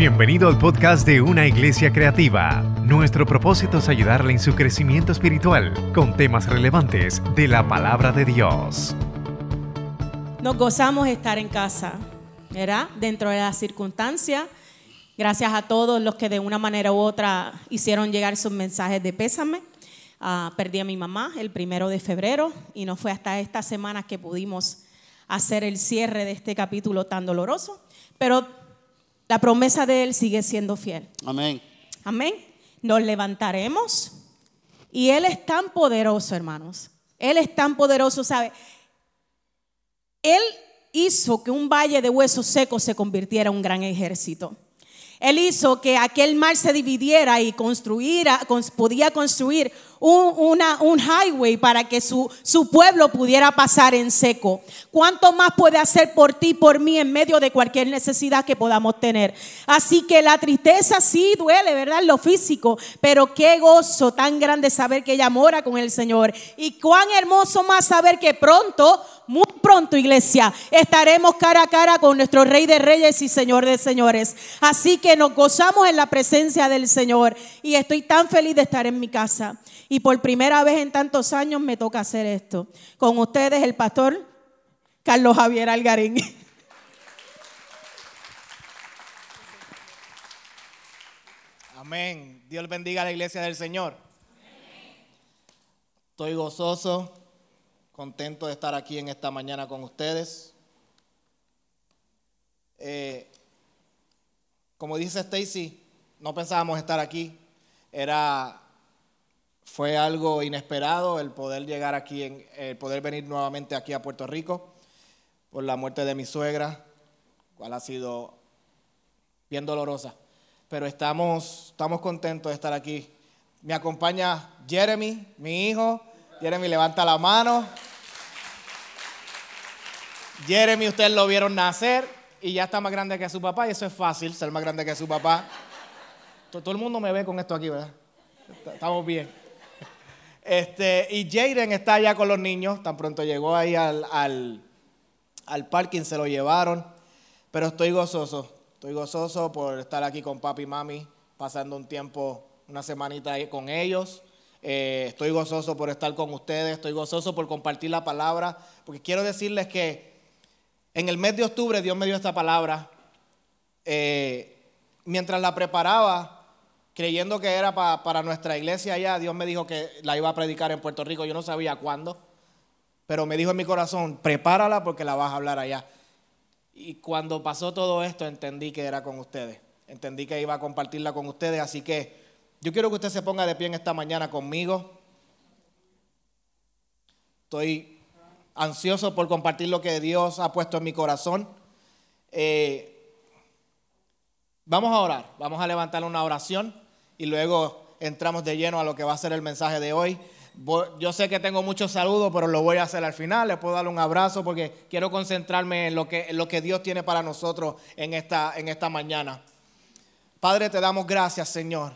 Bienvenido al podcast de Una Iglesia Creativa. Nuestro propósito es ayudarle en su crecimiento espiritual con temas relevantes de la palabra de Dios. Nos gozamos de estar en casa, ¿verdad? Dentro de las circunstancias. Gracias a todos los que de una manera u otra hicieron llegar sus mensajes de pésame. Ah, perdí a mi mamá el primero de febrero y no fue hasta esta semana que pudimos hacer el cierre de este capítulo tan doloroso. Pero la promesa de Él sigue siendo fiel. Amén. Amén. Nos levantaremos y Él es tan poderoso, hermanos. Él es tan poderoso, ¿sabe? Él hizo que un valle de huesos secos se convirtiera en un gran ejército. Él hizo que aquel mar se dividiera y construyera, podía construir un, highway para que su, su pueblo pudiera pasar en seco. ¿Cuánto más puede hacer por ti, por mí, en medio de cualquier necesidad que podamos tener? Así que la tristeza sí duele, ¿verdad? Lo físico, pero qué gozo tan grande saber que ella mora con el Señor. Y cuán hermoso más saber que pronto muy pronto, iglesia, estaremos cara a cara con nuestro Rey de Reyes y Señor de Señores. Así que nos gozamos en la presencia del Señor y estoy tan feliz de estar en mi casa. Y por primera vez en tantos años me toca hacer esto. Con ustedes el pastor Carlos Javier Algarín. Amén. Dios bendiga a la iglesia del Señor. Estoy gozoso contento de estar aquí en esta mañana con ustedes. Eh, como dice Stacy, no pensábamos estar aquí. Era, fue algo inesperado el poder llegar aquí, en, el poder venir nuevamente aquí a Puerto Rico por la muerte de mi suegra, cual ha sido bien dolorosa. Pero estamos, estamos contentos de estar aquí. Me acompaña Jeremy, mi hijo. Jeremy, levanta la mano. Jeremy, ustedes lo vieron nacer y ya está más grande que su papá, y eso es fácil, ser más grande que su papá. Todo el mundo me ve con esto aquí, ¿verdad? Estamos bien. Este, y Jaden está allá con los niños, tan pronto llegó ahí al, al, parking, se lo llevaron, pero estoy gozoso, estoy gozoso por estar aquí con papi y mami, pasando un tiempo, una semanita ahí con ellos. Eh, estoy gozoso por estar con ustedes, estoy gozoso por compartir la palabra, porque quiero decirles que en el mes de octubre Dios me dio esta palabra. Eh, mientras la preparaba, creyendo que era para nuestra iglesia allá, Dios me dijo que la iba a predicar en Puerto Rico. Yo no sabía cuándo, pero me dijo en mi corazón, prepárala porque la vas a hablar allá. Y cuando pasó todo esto, entendí que era con ustedes. Entendí que iba a compartirla con ustedes. Así que yo quiero que usted se ponga de pie en esta mañana conmigo. Estoy ansioso por compartir lo que Dios ha puesto en mi corazón. Eh, vamos a orar, vamos a levantar una oración y luego entramos de lleno a lo que va a ser el mensaje de hoy. Yo sé que tengo muchos saludos, pero lo voy a hacer al final. Les puedo dar un abrazo porque quiero concentrarme en lo que, Dios tiene para nosotros en esta, en esta mañana. Padre, te damos gracias, Señor.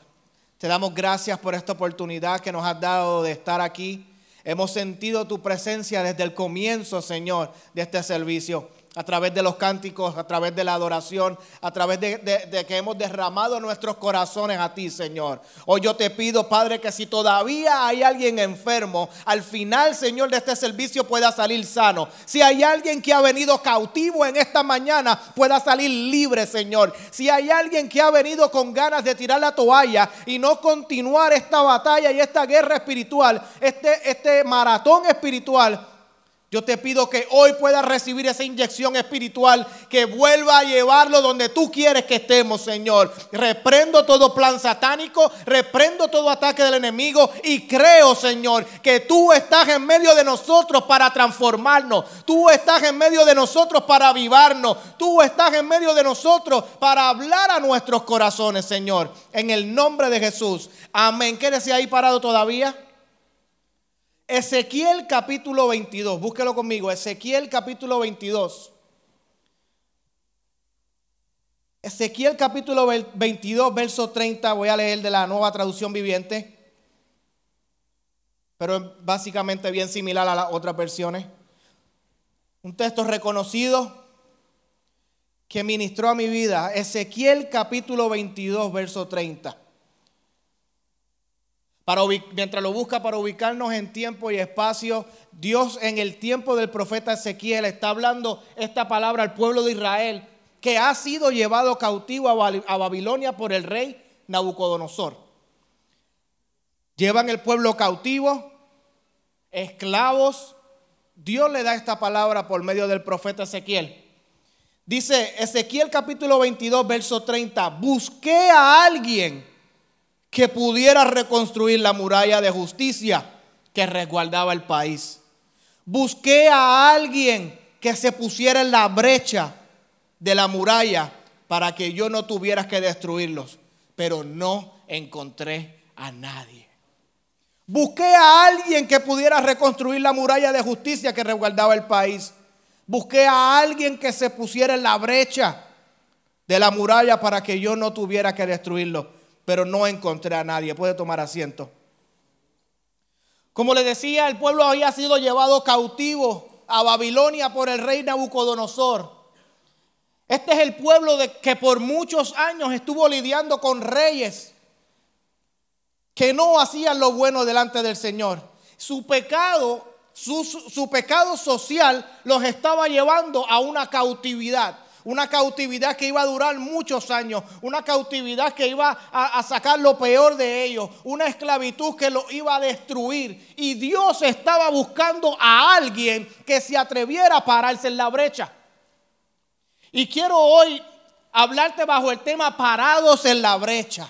Te damos gracias por esta oportunidad que nos has dado de estar aquí Hemos sentido tu presencia desde el comienzo, Señor, de este servicio a través de los cánticos, a través de la adoración, a través de, que hemos derramado nuestros corazones a ti, Señor. Hoy yo te pido, Padre, que si todavía hay alguien enfermo, al final, Señor, de este servicio pueda salir sano. Si hay alguien que ha venido cautivo en esta mañana, pueda salir libre, Señor. Si hay alguien que ha venido con ganas de tirar la toalla y no continuar esta batalla y esta guerra espiritual, este, este maratón espiritual, yo te pido que hoy puedas recibir esa inyección espiritual que vuelva a llevarlo donde tú quieres que estemos, Señor. Reprendo todo plan satánico, reprendo todo ataque del enemigo y creo, Señor, que tú estás en medio de nosotros para transformarnos. Tú estás en medio de nosotros para avivarnos. Tú estás en medio de nosotros para hablar a nuestros corazones, Señor. En el nombre de Jesús. Amén. Quédese ahí parado todavía. Ezequiel capítulo 22, búsquelo conmigo, Ezequiel capítulo 22. Ezequiel capítulo 22, verso 30, voy a leer de la nueva traducción viviente, pero es básicamente bien similar a las otras versiones. Un texto reconocido que ministró a mi vida, Ezequiel capítulo 22, verso 30. Para mientras lo busca para ubicarnos en tiempo y espacio, Dios en el tiempo del profeta Ezequiel está hablando esta palabra al pueblo de Israel que ha sido llevado cautivo a Babilonia por el rey Nabucodonosor. Llevan el pueblo cautivo, esclavos. Dios le da esta palabra por medio del profeta Ezequiel. Dice Ezequiel capítulo 22, verso 30, busqué a alguien que pudiera reconstruir la muralla de justicia que resguardaba el país. Busqué a alguien que se pusiera en la brecha de la muralla para que yo no tuviera que destruirlos, pero no encontré a nadie. Busqué a alguien que pudiera reconstruir la muralla de justicia que resguardaba el país. Busqué a alguien que se pusiera en la brecha de la muralla para que yo no tuviera que destruirlo pero no encontré a nadie. Puede tomar asiento. Como le decía, el pueblo había sido llevado cautivo a Babilonia por el rey Nabucodonosor. Este es el pueblo de, que por muchos años estuvo lidiando con reyes que no hacían lo bueno delante del Señor. Su pecado, su, su pecado social los estaba llevando a una cautividad una cautividad que iba a durar muchos años, una cautividad que iba a, sacar lo peor de ellos, una esclavitud que lo iba a destruir. Y Dios estaba buscando a alguien que se atreviera a pararse en la brecha. Y quiero hoy hablarte bajo el tema parados en la brecha.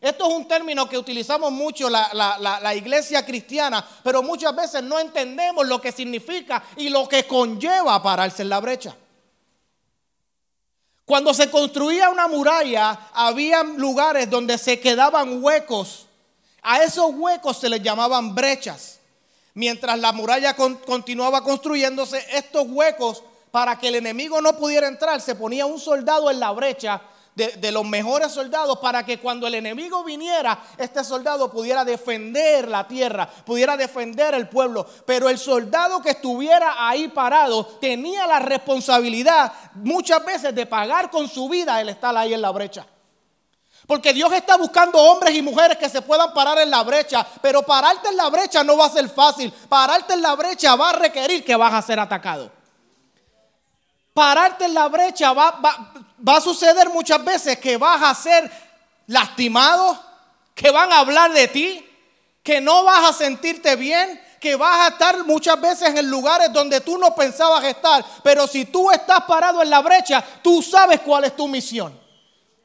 Esto es un término que utilizamos mucho la, la, iglesia cristiana, pero muchas veces no entendemos lo que significa y lo que conlleva pararse en la brecha. Cuando se construía una muralla, había lugares donde se quedaban huecos. A esos huecos se les llamaban brechas. Mientras la muralla continuaba construyéndose, estos huecos, para que el enemigo no pudiera entrar, se ponía un soldado en la brecha de, los mejores soldados para que cuando el enemigo viniera, este soldado pudiera defender la tierra, pudiera defender el pueblo. Pero el soldado que estuviera ahí parado tenía la responsabilidad muchas veces de pagar con su vida el estar ahí en la brecha. Porque Dios está buscando hombres y mujeres que se puedan parar en la brecha. Pero pararte en la brecha no va a ser fácil. Pararte en la brecha va a requerir que vas a ser atacado. Pararte en la brecha va, va, va a suceder muchas veces que vas a ser lastimado, que van a hablar de ti, que no vas a sentirte bien, que vas a estar muchas veces en lugares donde tú no pensabas estar. Pero si tú estás parado en la brecha, tú sabes cuál es tu misión.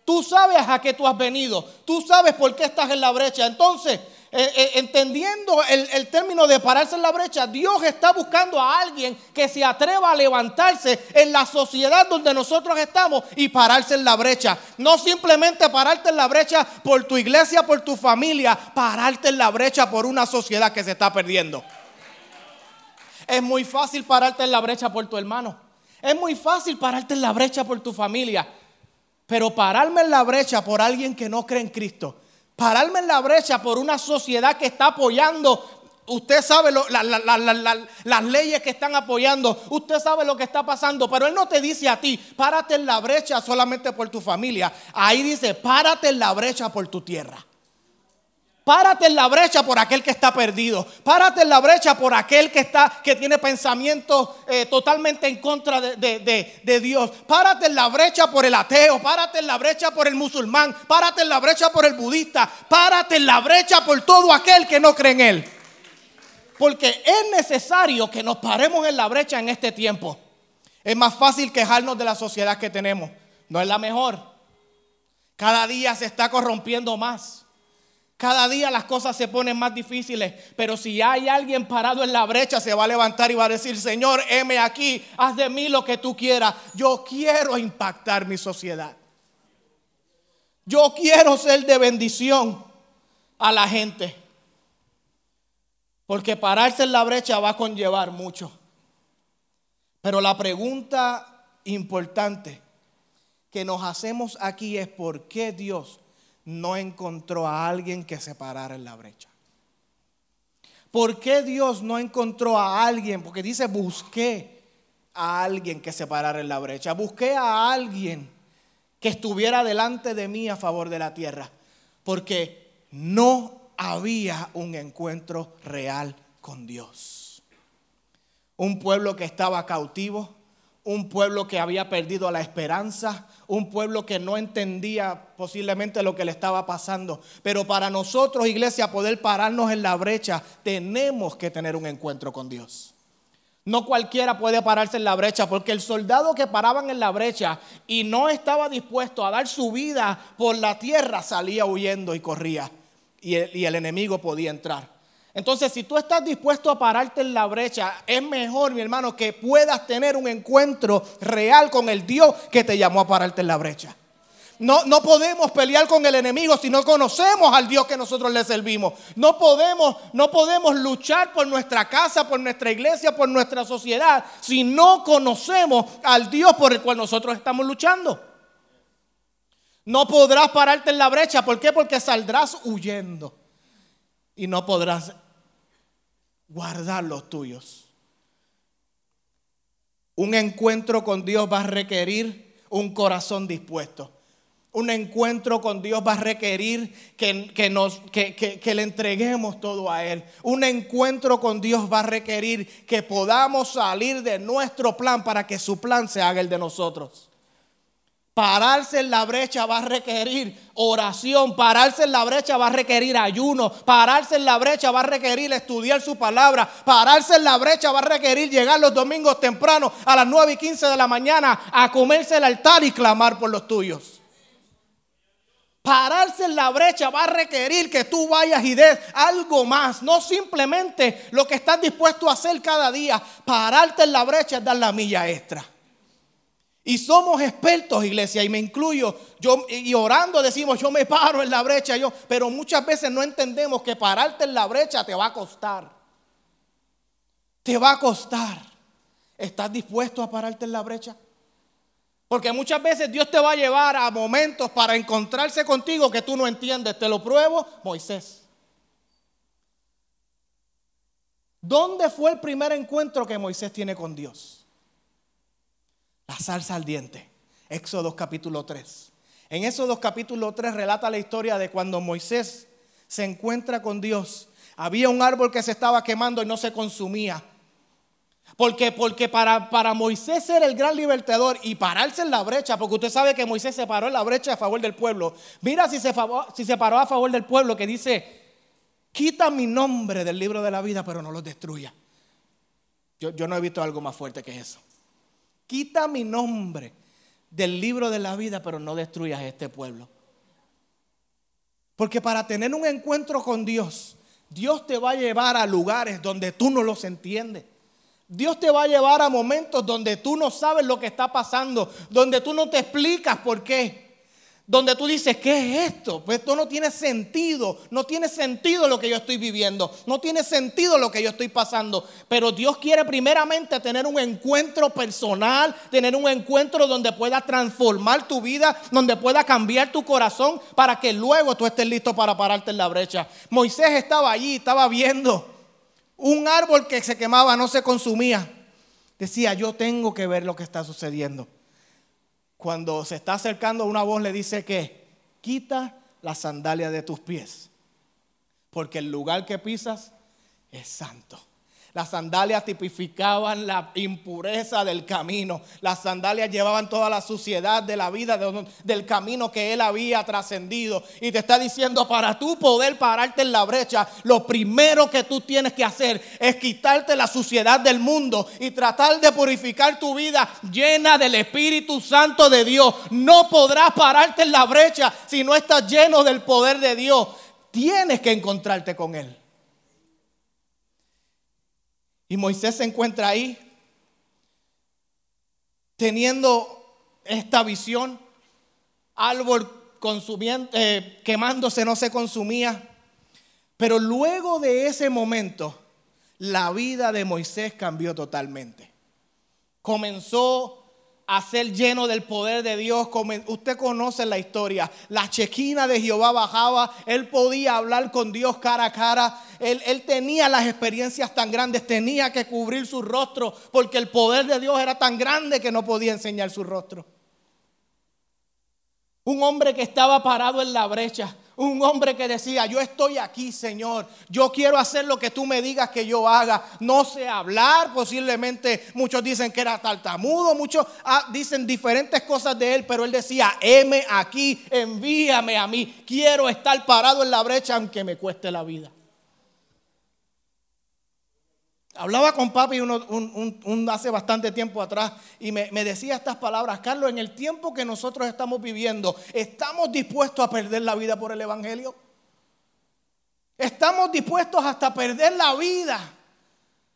Tú sabes a qué tú has venido. Tú sabes por qué estás en la brecha. Entonces, eh, eh, entendiendo el, término de pararse en la brecha, Dios está buscando a alguien que se atreva a levantarse en la sociedad donde nosotros estamos y pararse en la brecha. No simplemente pararte en la brecha por tu iglesia, por tu familia, pararte en la brecha por una sociedad que se está perdiendo. Es muy fácil pararte en la brecha por tu hermano. Es muy fácil pararte en la brecha por tu familia. Pero pararme en la brecha por alguien que no cree en Cristo Pararme en la brecha por una sociedad que está apoyando Usted sabe las leyes que están apoyando. Usted sabe lo que está pasando. Pero Él no te dice a ti, párate en la brecha solamente por tu familia. Ahí dice, párate en la brecha por tu tierra. Párate en la brecha por aquel que está perdido. Párate en la brecha por aquel que está, que tiene pensamientos eh, totalmente en contra de, de, Dios. Párate en la brecha por el ateo. Párate en la brecha por el musulmán. Párate en la brecha por el budista. Párate en la brecha por todo aquel que no cree en Él. Porque es necesario que nos paremos en la brecha en este tiempo. Es más fácil quejarnos de la sociedad que tenemos. No es la mejor. Cada día se está corrompiendo más. Cada día las cosas se ponen más difíciles, pero si hay alguien parado en la brecha, se va a levantar y va a decir, Señor, heme aquí, haz de mí lo que tú quieras. Yo quiero impactar mi sociedad. Yo quiero ser de bendición a la gente. Porque pararse en la brecha va a conllevar mucho. Pero la pregunta importante que nos hacemos aquí es por qué Dios no encontró a alguien que se parara en la brecha? ¿Por qué Dios no encontró a alguien? Porque dice, busqué a alguien que se parara en la brecha. Busqué a alguien que estuviera delante de mí a favor de la tierra. Porque no había un encuentro real con Dios. Un pueblo que estaba cautivo, un pueblo que había perdido la esperanza, un pueblo que no entendía posiblemente lo que le estaba pasando. Pero para nosotros, iglesia, poder pararnos en la brecha, tenemos que tener un encuentro con Dios. No cualquiera puede pararse en la brecha, porque el soldado que paraban en la brecha y no estaba dispuesto a dar su vida por la tierra salía huyendo y corría. Y el, y el enemigo podía entrar. Entonces, si tú estás dispuesto a pararte en la brecha, es mejor, mi hermano, que puedas tener un encuentro real con el Dios que te llamó a pararte en la brecha. No, no, podemos pelear con el enemigo si no conocemos al Dios que nosotros le servimos. No podemos, no podemos luchar por nuestra casa, por nuestra iglesia, por nuestra sociedad, si no conocemos al Dios por el cual nosotros estamos luchando. No podrás pararte en la brecha. ¿Por qué? Porque saldrás huyendo y no podrás guardar los tuyos. Un encuentro con Dios va a requerir un corazón dispuesto. Un encuentro con Dios va a requerir que, nos, que, que, le entreguemos todo a Él. Un encuentro con Dios va a requerir que podamos salir de nuestro plan para que su plan se haga el de nosotros. Pararse en la brecha va a requerir oración, pararse en la brecha va a requerir ayuno, pararse en la brecha va a requerir estudiar su palabra, pararse en la brecha va a requerir llegar los domingos temprano a las 9 y 15 de la mañana a comerse el altar y clamar por los tuyos. Pararse en la brecha va a requerir que tú vayas y des algo más, no simplemente lo que estás dispuesto a hacer cada día. Pararte en la brecha es dar la milla extra. Y somos expertos, iglesia, y me incluyo. Yo, y orando decimos, yo me paro en la brecha, yo, pero muchas veces no entendemos que pararte en la brecha te va a costar. Te va a costar. ¿Estás dispuesto a pararte en la brecha? Porque muchas veces Dios te va a llevar a momentos para encontrarse contigo que tú no entiendes. Te lo pruebo, Moisés. ¿Dónde fue el primer encuentro que Moisés tiene con Dios? La salsa al diente. Éxodo capítulo 3. En Éxodo capítulo 3 relata la historia de cuando Moisés se encuentra con Dios. Había un árbol que se estaba quemando y no se consumía. Porque, porque para, para Moisés ser el gran libertador y pararse en la brecha, porque usted sabe que Moisés se paró en la brecha a favor del pueblo. Mira si se, si se paró a favor del pueblo que dice, quita mi nombre del libro de la vida, pero no lo destruya. Yo, yo no he visto algo más fuerte que eso. Quita mi nombre del libro de la vida, pero no destruyas este pueblo. Porque para tener un encuentro con Dios, Dios te va a llevar a lugares donde tú no los entiendes. Dios te va a llevar a momentos donde tú no sabes lo que está pasando, donde tú no te explicas por qué donde tú dices, ¿qué es esto? Pues esto no tiene sentido, no tiene sentido lo que yo estoy viviendo, no tiene sentido lo que yo estoy pasando. Pero Dios quiere primeramente tener un encuentro personal, tener un encuentro donde pueda transformar tu vida, donde pueda cambiar tu corazón para que luego tú estés listo para pararte en la brecha. Moisés estaba allí, estaba viendo un árbol que se quemaba, no se consumía. Decía, yo tengo que ver lo que está sucediendo cuando se está acercando una voz le dice que quita la sandalia de tus pies, porque el lugar que pisas es santo. Las sandalias tipificaban la impureza del camino. Las sandalias llevaban toda la suciedad de la vida, del camino que él había trascendido. Y te está diciendo, para tú poder pararte en la brecha, lo primero que tú tienes que hacer es quitarte la suciedad del mundo y tratar de purificar tu vida llena del Espíritu Santo de Dios. No podrás pararte en la brecha si no estás lleno del poder de Dios. Tienes que encontrarte con Él. Y Moisés se encuentra ahí teniendo esta visión, árbol eh, quemándose no se consumía. Pero luego de ese momento, la vida de Moisés cambió totalmente. Comenzó a ser lleno del poder de Dios. Usted conoce la historia. La chequina de Jehová bajaba. Él podía hablar con Dios cara a cara. Él, él, tenía las experiencias tan grandes. Tenía que cubrir su rostro porque el poder de Dios era tan grande que no podía enseñar su rostro. Un hombre que estaba parado en la brecha. Un hombre que decía, yo estoy aquí, Señor. Yo quiero hacer lo que tú me digas que yo haga. No sé hablar, posiblemente muchos dicen que era tartamudo, muchos ah, dicen diferentes cosas de él, pero él decía, heme aquí, envíame a mí. Quiero estar parado en la brecha aunque me cueste la vida. Hablaba con papi hace bastante tiempo atrás y me, me, decía estas palabras, Carlos, en el tiempo que nosotros estamos viviendo, ¿estamos dispuestos a perder la vida por el Evangelio? ¿Estamos dispuestos hasta perder la vida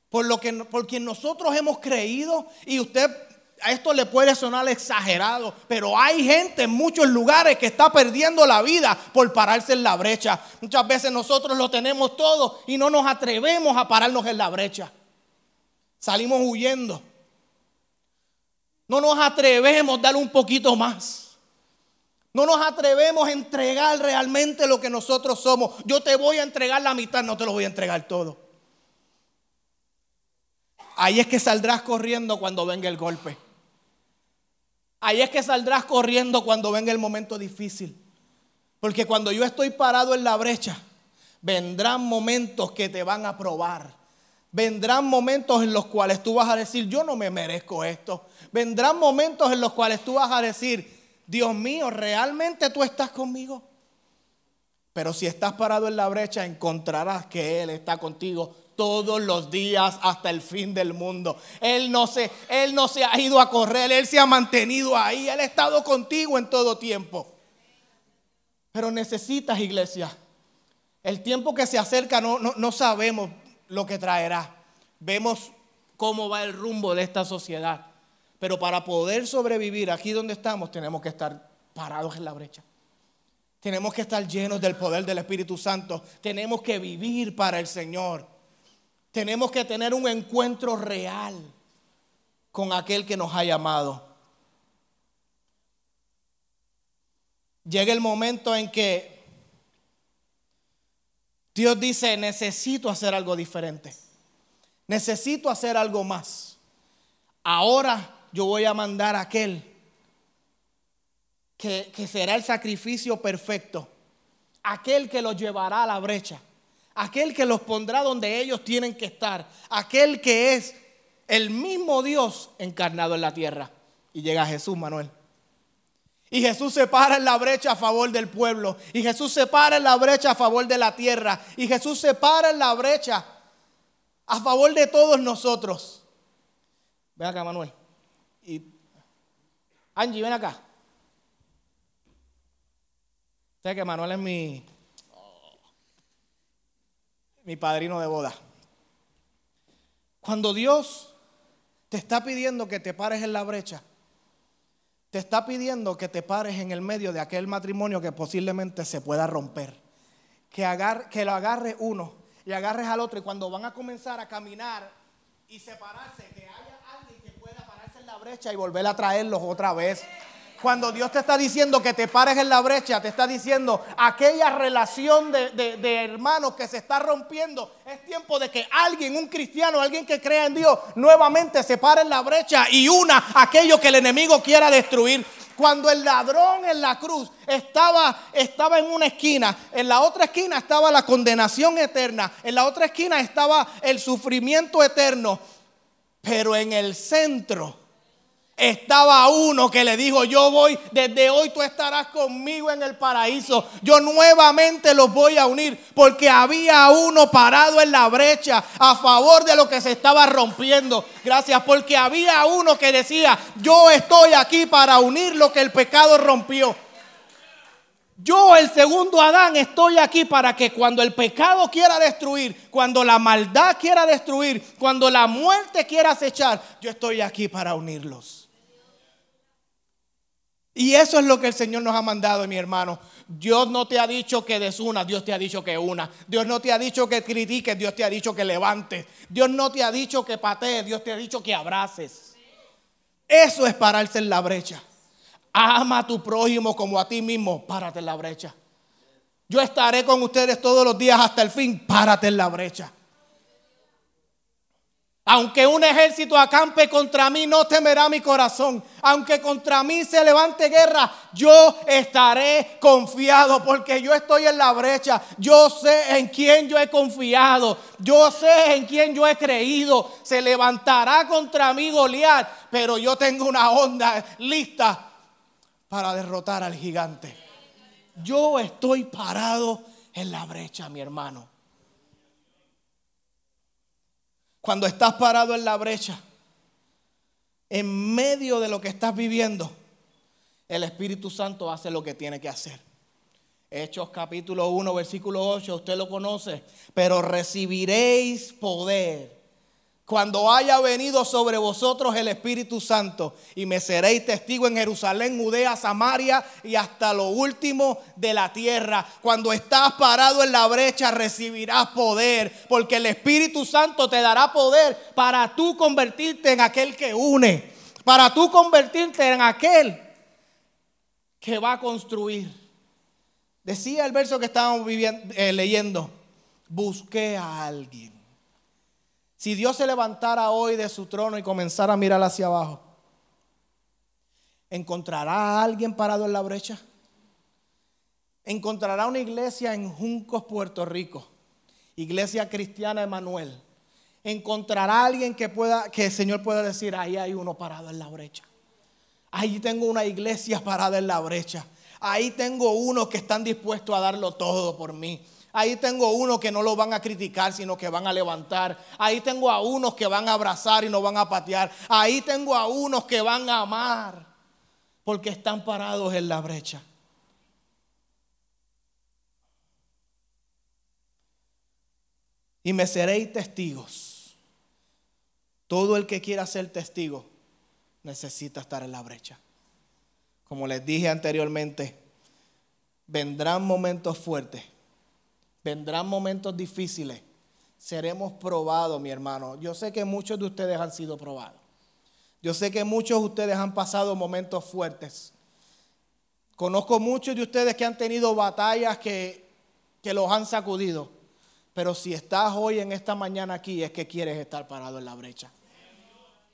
por, lo que, por quien nosotros hemos creído? Y usted, a esto le puede sonar exagerado, pero hay gente en muchos lugares que está perdiendo la vida por pararse en la brecha. Muchas veces nosotros lo tenemos todo y no nos atrevemos a pararnos en la brecha. Salimos huyendo. No nos atrevemos a dar un poquito más. No nos atrevemos a entregar realmente lo que nosotros somos. Yo te voy a entregar la mitad, no te lo voy a entregar todo. Ahí es que saldrás corriendo cuando venga el golpe. Ahí es que saldrás corriendo cuando venga el momento difícil. Porque cuando yo estoy parado en la brecha, vendrán momentos que te van a probar. Vendrán momentos en los cuales tú vas a decir, yo no me merezco esto. Vendrán momentos en los cuales tú vas a decir, Dios mío, ¿realmente tú estás conmigo? Pero si estás parado en la brecha, encontrarás que Él está contigo todos los días hasta el fin del mundo. Él no se, él no se ha ido a correr, Él se ha mantenido ahí, Él ha estado contigo en todo tiempo. Pero necesitas, iglesia, el tiempo que se acerca no, no, no sabemos lo que traerá. Vemos cómo va el rumbo de esta sociedad. Pero para poder sobrevivir aquí donde estamos, tenemos que estar parados en la brecha. Tenemos que estar llenos del poder del Espíritu Santo. Tenemos que vivir para el Señor. Tenemos que tener un encuentro real con aquel que nos ha llamado. Llega el momento en que Dios dice, necesito hacer algo diferente. Necesito hacer algo más. Ahora yo voy a mandar a aquel que, que será el sacrificio perfecto. Aquel que los llevará a la brecha. Aquel que los pondrá donde ellos tienen que estar. Aquel que es el mismo Dios encarnado en la tierra. Y llega Jesús, Manuel. Y Jesús se para en la brecha a favor del pueblo. Y Jesús se para en la brecha a favor de la tierra. Y Jesús se para en la brecha a favor de todos nosotros. Ven acá, Manuel. Y Angie, ven acá. Sé que Manuel es mi, mi padrino de boda. Cuando Dios te está pidiendo que te pares en la brecha, te está pidiendo que te pares en el medio de aquel matrimonio que posiblemente se pueda romper. Que, que lo agarre uno y agarres al otro y cuando van a comenzar a caminar y separarse, que haya alguien que pueda pararse en la brecha y volver a traerlos otra vez. Cuando Dios te está diciendo que te pares en la brecha, te está diciendo aquella relación de, hermanos que se está rompiendo. Es tiempo de que alguien, un cristiano, alguien que crea en Dios, nuevamente se pare en la brecha y una aquello que el enemigo quiera destruir. Cuando el ladrón en la cruz estaba, estaba en una esquina, en la otra esquina estaba la condenación eterna, en la otra esquina estaba el sufrimiento eterno, pero en el centro estaba uno que le dijo, yo voy, desde hoy tú estarás conmigo en el paraíso. Yo nuevamente los voy a unir porque había uno parado en la brecha a favor de lo que se estaba rompiendo. Gracias, porque había uno que decía, yo estoy aquí para unir lo que el pecado rompió. Yo, el segundo Adán, estoy aquí para que cuando el pecado quiera destruir, cuando la maldad quiera destruir, cuando la muerte quiera acechar, yo estoy aquí para unirlos. Y eso es lo que el Señor nos ha mandado, mi hermano. Dios no te ha dicho que desuna, Dios te ha dicho que una. Dios no te ha dicho que critiques, Dios te ha dicho que levantes. Dios no te ha dicho que patees, Dios te ha dicho que abraces. Eso es pararse en la brecha. Ama a tu prójimo como a ti mismo, párate en la brecha. Yo estaré con ustedes todos los días hasta el fin, párate en la brecha. Aunque un ejército acampe contra mí, no temerá mi corazón. Aunque contra mí se levante guerra, yo estaré confiado porque yo estoy en la brecha. Yo sé en quién yo he confiado. Yo sé en quién yo he creído. Se levantará contra mí Goliat, pero yo tengo una onda lista para derrotar al gigante. Yo estoy parado en la brecha, mi hermano. Cuando estás parado en la brecha, en medio de lo que estás viviendo, el Espíritu Santo hace lo que tiene que hacer. Hechos capítulo 1, versículo 8, usted lo conoce, pero recibiréis poder cuando haya venido sobre vosotros el Espíritu Santo y me seréis testigo en Jerusalén, Judea, Samaria y hasta lo último de la tierra. Cuando estás parado en la brecha recibirás poder, porque el Espíritu Santo te dará poder para tú convertirte en aquel que une, para tú convertirte en aquel que va a construir. Decía el verso que estábamos eh, leyendo, busqué a alguien si Dios se levantara hoy de su trono y comenzara a mirar hacia abajo, ¿encontrará a alguien parado en la brecha? ¿Encontrará una iglesia en Juncos, Puerto Rico? Iglesia Cristiana Emanuel. ¿Encontrará a alguien que pueda que el Señor pueda decir, ahí hay uno parado en la brecha? Ahí tengo una iglesia parada en la brecha. Ahí tengo unos que están dispuestos a darlo todo por mí. Ahí tengo unos que no lo van a criticar, sino que van a levantar. Ahí tengo a unos que van a abrazar y no van a patear. Ahí tengo a unos que van a amar, porque están parados en la brecha. Y me seréis testigos. Todo el que quiera ser testigo necesita estar en la brecha. Como les dije anteriormente, vendrán momentos fuertes Vendrán momentos difíciles. Seremos probados, mi hermano. Yo sé que muchos de ustedes han sido probados. Yo sé que muchos de ustedes han pasado momentos fuertes. Conozco muchos de ustedes que han tenido batallas que, que los han sacudido. Pero si estás hoy en esta mañana aquí es que quieres estar parado en la brecha.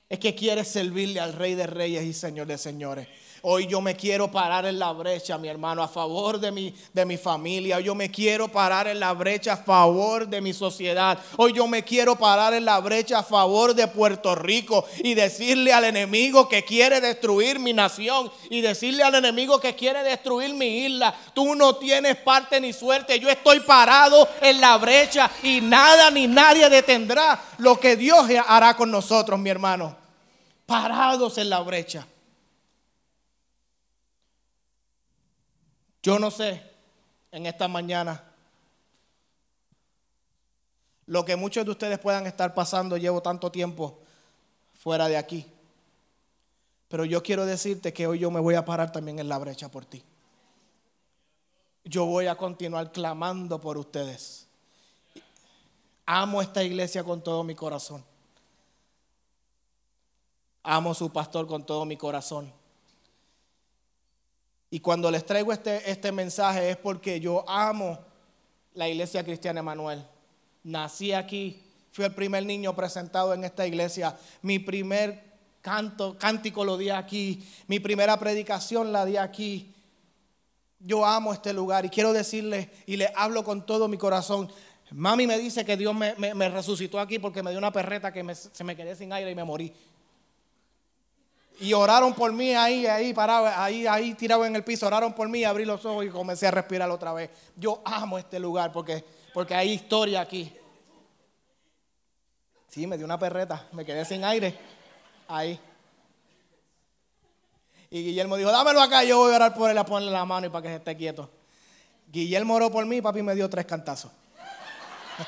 Es que quieres servirle al Rey de Reyes y Señor de Señores. Hoy yo me quiero parar en la brecha, mi hermano, a favor de mi, de mi familia. Hoy yo me quiero parar en la brecha a favor de mi sociedad. Hoy yo me quiero parar en la brecha a favor de Puerto Rico y decirle al enemigo que quiere destruir mi nación y decirle al enemigo que quiere destruir mi isla. Tú no tienes parte ni suerte. Yo estoy parado en la brecha y nada ni nadie detendrá lo que Dios hará con nosotros, mi hermano. Parados en la brecha. Yo no sé en esta mañana lo que muchos de ustedes puedan estar pasando. Llevo tanto tiempo fuera de aquí. Pero yo quiero decirte que hoy yo me voy a parar también en la brecha por ti. Yo voy a continuar clamando por ustedes. Amo esta iglesia con todo mi corazón. Amo a su pastor con todo mi corazón. Y cuando les traigo este, este mensaje es porque yo amo la iglesia cristiana Emanuel. Nací aquí, fui el primer niño presentado en esta iglesia. Mi primer canto, cántico lo di aquí. Mi primera predicación la di aquí. Yo amo este lugar y quiero decirle y le hablo con todo mi corazón. Mami me dice que Dios me, resucitó aquí porque me dio una perreta que se me quedé sin aire y me morí. Y oraron por mí ahí, ahí parado, ahí, ahí tirado en el piso. Oraron por mí, abrí los ojos y comencé a respirar otra vez. Yo amo este lugar porque, porque hay historia aquí. Sí, me dio una perreta, me quedé sin aire. Ahí. Y Guillermo dijo, dámelo acá, yo voy a orar por él, a ponerle la mano y para que se esté quieto. Guillermo oró por mí, papi me dio tres cantazos.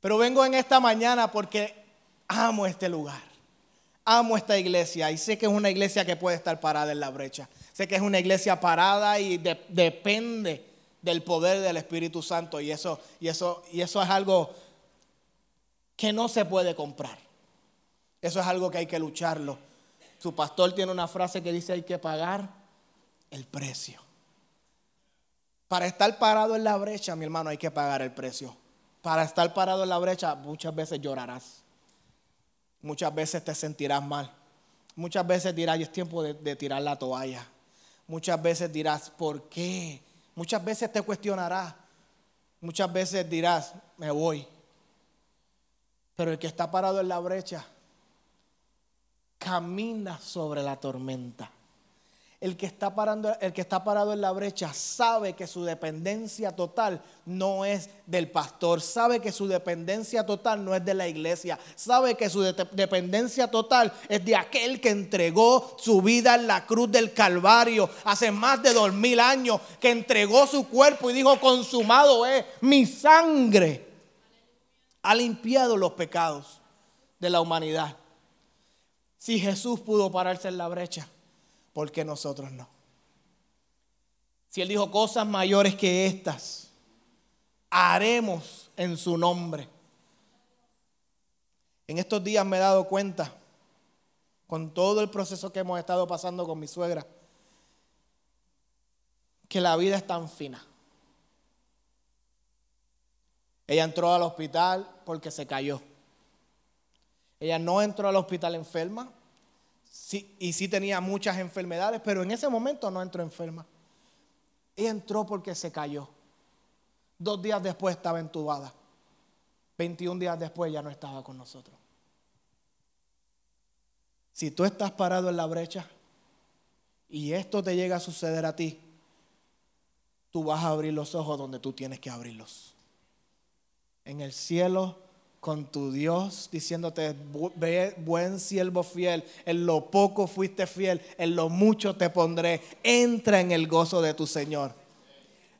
Pero vengo en esta mañana porque amo este lugar, amo esta iglesia y sé que es una iglesia que puede estar parada en la brecha. Sé que es una iglesia parada y depende del poder del Espíritu Santo y eso, y, eso, y eso es algo que no se puede comprar. Eso es algo que hay que lucharlo. Su pastor tiene una frase que dice hay que pagar el precio. Para estar parado en la brecha, mi hermano, hay que pagar el precio. Para estar parado en la brecha, muchas veces llorarás. Muchas veces te sentirás mal. Muchas veces dirás, es tiempo de, de tirar la toalla. Muchas veces dirás, ¿por qué? Muchas veces te cuestionarás. Muchas veces dirás, me voy. Pero el que está parado en la brecha camina sobre la tormenta. El que, está parando, el que está parado en la brecha sabe que su dependencia total no es del pastor, sabe que su dependencia total no es de la iglesia, sabe que su dependencia total es de aquel que entregó su vida en la cruz del Calvario hace más de dos mil años, que entregó su cuerpo y dijo, consumado es mi sangre, ha limpiado los pecados de la humanidad. Si Jesús pudo pararse en la brecha, ¿por qué nosotros no? Si Él dijo cosas mayores que estas, haremos en su nombre. En estos días me he dado cuenta, con todo el proceso que hemos estado pasando con mi suegra, que la vida es tan fina. Ella entró al hospital porque se cayó. Ella no entró al hospital enferma y sí tenía muchas enfermedades, pero en ese momento no entró enferma. Entró porque se cayó. Dos días después estaba entubada. 21 días después ya no estaba con nosotros. Si tú estás parado en la brecha y esto te llega a suceder a ti, tú vas a abrir los ojos donde tú tienes que abrirlos. En el cielo con tu Dios, diciéndote, buen siervo fiel, en lo poco fuiste fiel, en lo mucho te pondré, entra en el gozo de tu Señor.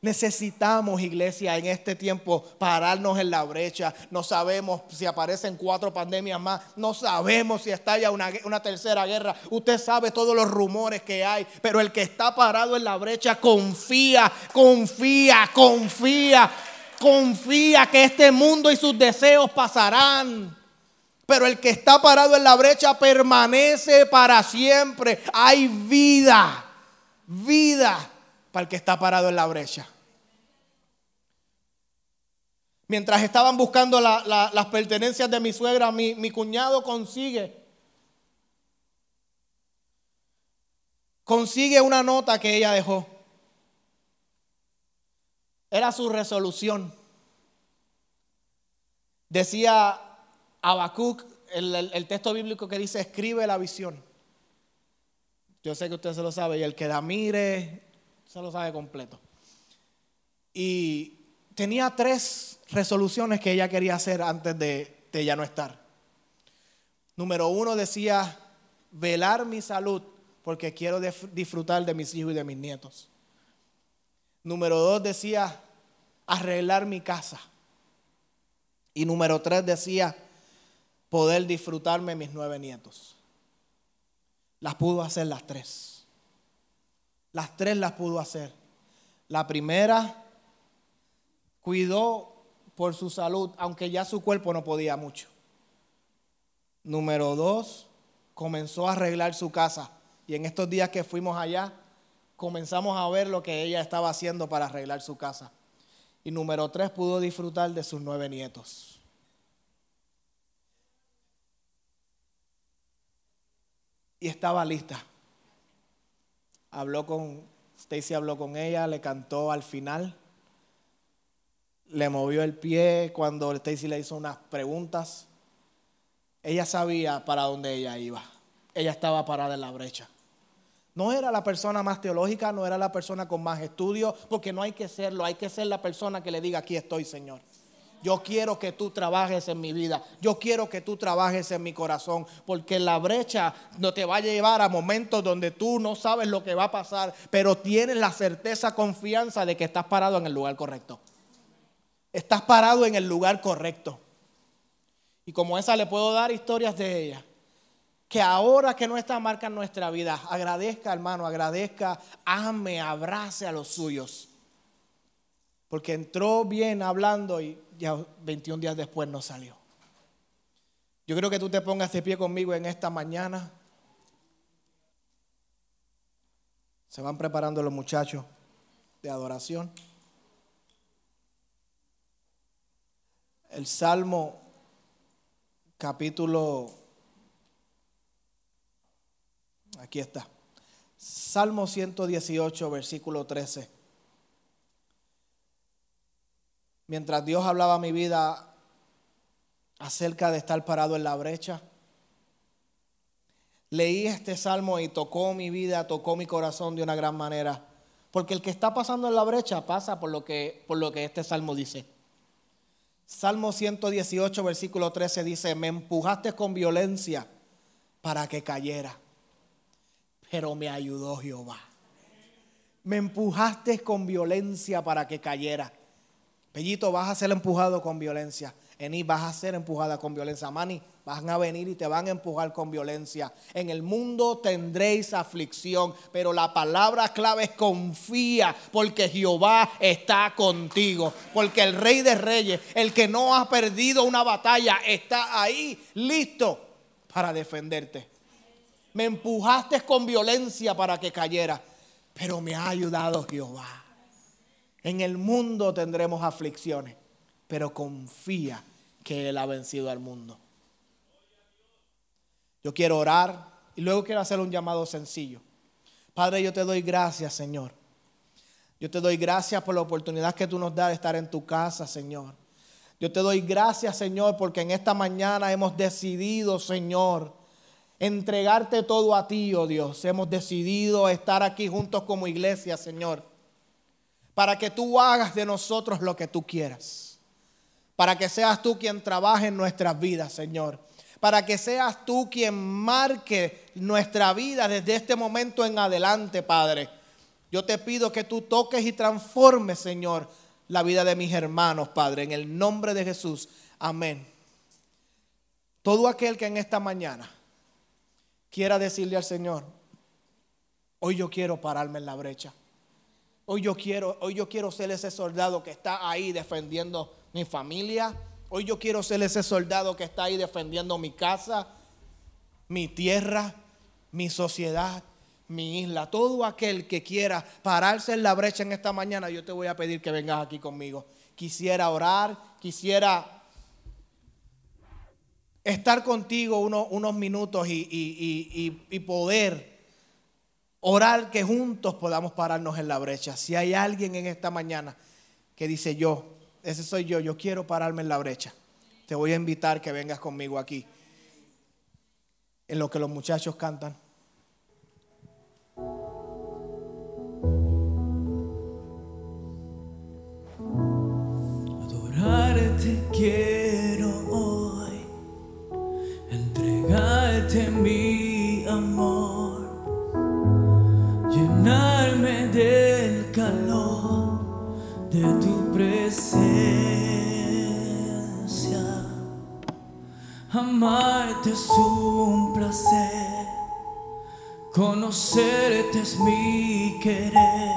Necesitamos, iglesia, en este tiempo pararnos en la brecha. No sabemos si aparecen cuatro pandemias más. No sabemos si estalla una, una tercera guerra. Usted sabe todos los rumores que hay. Pero el que está parado en la brecha confía, confía, confía confía que este mundo y sus deseos pasarán. Pero el que está parado en la brecha permanece para siempre. Hay vida, vida para el que está parado en la brecha. Mientras estaban buscando las pertenencias de mi suegra, mi, mi cuñado consigue consigue una nota que ella dejó. Era su resolución. Decía Habacuc, el, el, texto bíblico que dice, escribe la visión. Yo sé que usted se lo sabe y el que la mire se lo sabe completo. Y tenía tres resoluciones que ella quería hacer antes de, de ya no estar. Número uno decía, velar mi salud porque quiero disfrutar de mis hijos y de mis nietos. Número dos decía, arreglar mi casa. Y número tres decía, poder disfrutarme mis nueve nietos. Las pudo hacer las tres. Las tres las pudo hacer. La primera cuidó por su salud, aunque ya su cuerpo no podía mucho. Número dos, comenzó a arreglar su casa. Y en estos días que fuimos allá, comenzamos a ver lo que ella estaba haciendo para arreglar su casa. Y número tres, pudo disfrutar de sus nueve nietos. Y estaba lista. Habló con, Stacy habló con ella, le cantó al final. Le movió el pie cuando Stacy le hizo unas preguntas. Ella sabía para dónde ella iba. Ella estaba parada en la brecha. No era la persona más teológica, no era la persona con más estudios, porque no hay que serlo, hay que ser la persona que le diga, aquí estoy, Señor. Yo quiero que tú trabajes en mi vida. Yo quiero que tú trabajes en mi corazón. Porque la brecha no te va a llevar a momentos donde tú no sabes lo que va a pasar. Pero tienes la certeza, confianza de que estás parado en el lugar correcto. Estás parado en el lugar correcto. Y como esa le puedo dar historias de ella que ahora que no está marca en nuestra vida, agradezca hermano, agradezca, ame, abrace a los suyos. Porque entró bien hablando y ya 21 días después no salió. Yo creo que tú te pongas de pie conmigo en esta mañana. Se van preparando los muchachos de adoración. El Salmo capítulo, aquí está, Salmo 118, versículo 13. Mientras Dios hablaba mi vida acerca de estar parado en la brecha, leí este salmo y tocó mi vida, tocó mi corazón de una gran manera. Porque el que está pasando en la brecha pasa por lo que, por lo que este salmo dice. Salmo 118, versículo 13 dice, me empujaste con violencia para que cayera, pero me ayudó Jehová. Me empujaste con violencia para que cayera. Pellito, vas a ser empujado con violencia. Eni, vas a ser empujada con violencia. Mani, van a venir y te van a empujar con violencia. En el mundo tendréis aflicción, pero la palabra clave es confía, porque Jehová está contigo. Porque el Rey de Reyes, el que no ha perdido una batalla, está ahí listo para defenderte. Me empujaste con violencia para que cayera, pero me ha ayudado Jehová. En el mundo tendremos aflicciones, pero confía que Él ha vencido al mundo. Yo quiero orar y luego quiero hacer un llamado sencillo. Padre, yo te doy gracias, Señor. Yo te doy gracias por la oportunidad que tú nos das de estar en tu casa, Señor. Yo te doy gracias, Señor, porque en esta mañana hemos decidido, Señor, entregarte todo a ti, oh Dios. Hemos decidido estar aquí juntos como iglesia, Señor, para que tú hagas de nosotros lo que tú quieras para que seas tú quien trabaje en nuestras vidas, Señor. Para que seas tú quien marque nuestra vida desde este momento en adelante, Padre. Yo te pido que tú toques y transformes, Señor, la vida de mis hermanos, Padre, en el nombre de Jesús. Amén. Todo aquel que en esta mañana quiera decirle al Señor, hoy yo quiero pararme en la brecha. Hoy yo quiero, hoy yo quiero ser ese soldado que está ahí defendiendo mi familia. Hoy yo quiero ser ese soldado que está ahí defendiendo mi casa, mi tierra, mi sociedad, mi isla. Todo aquel que quiera pararse en la brecha en esta mañana, yo te voy a pedir que vengas aquí conmigo. Quisiera orar, quisiera estar contigo unos, minutos y, y poder orar que juntos podamos pararnos en la brecha. Si hay alguien en esta mañana que dice yo, ese soy yo, yo quiero pararme en la brecha. Te voy a invitar que vengas conmigo aquí. En lo que los muchachos cantan. Adorarte quiero de tu presencia. Amarte es un placer, conocerte es mi querer,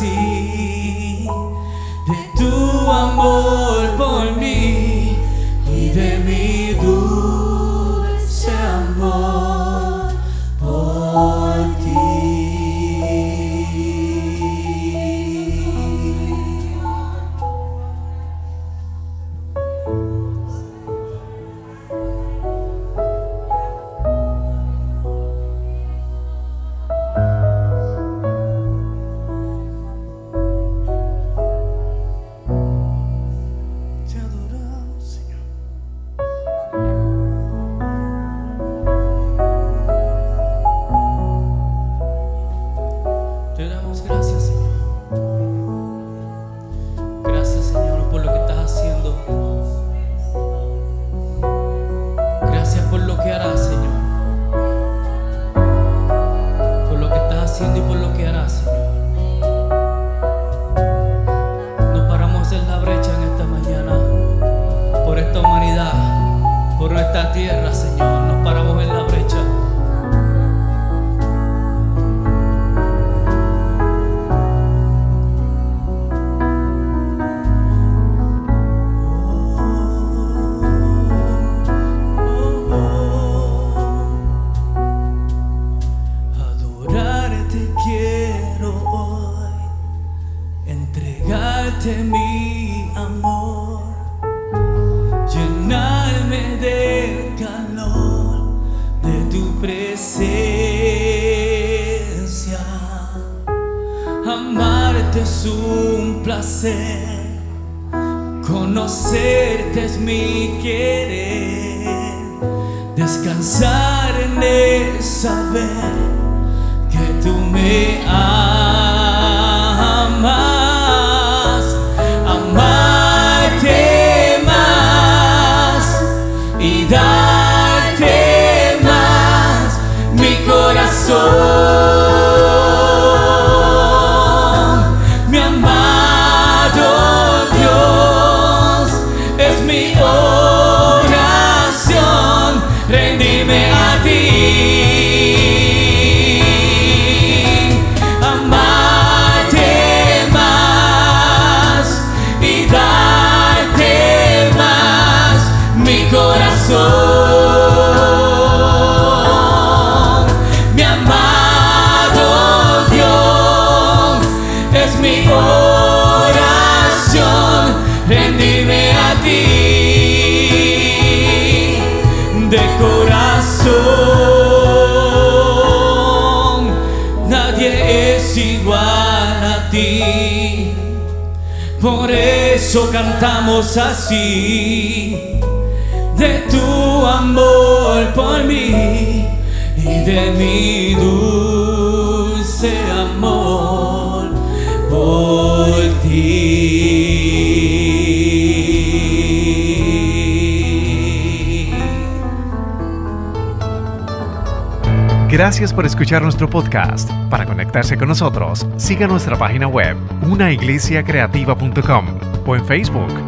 canto Señor. Nos paramos en la así, de tu amor por mí y de mi dulce amor por ti. Gracias por escuchar nuestro podcast. Para conectarse con nosotros, siga nuestra página web, unaiglesiacreativa.com o en Facebook,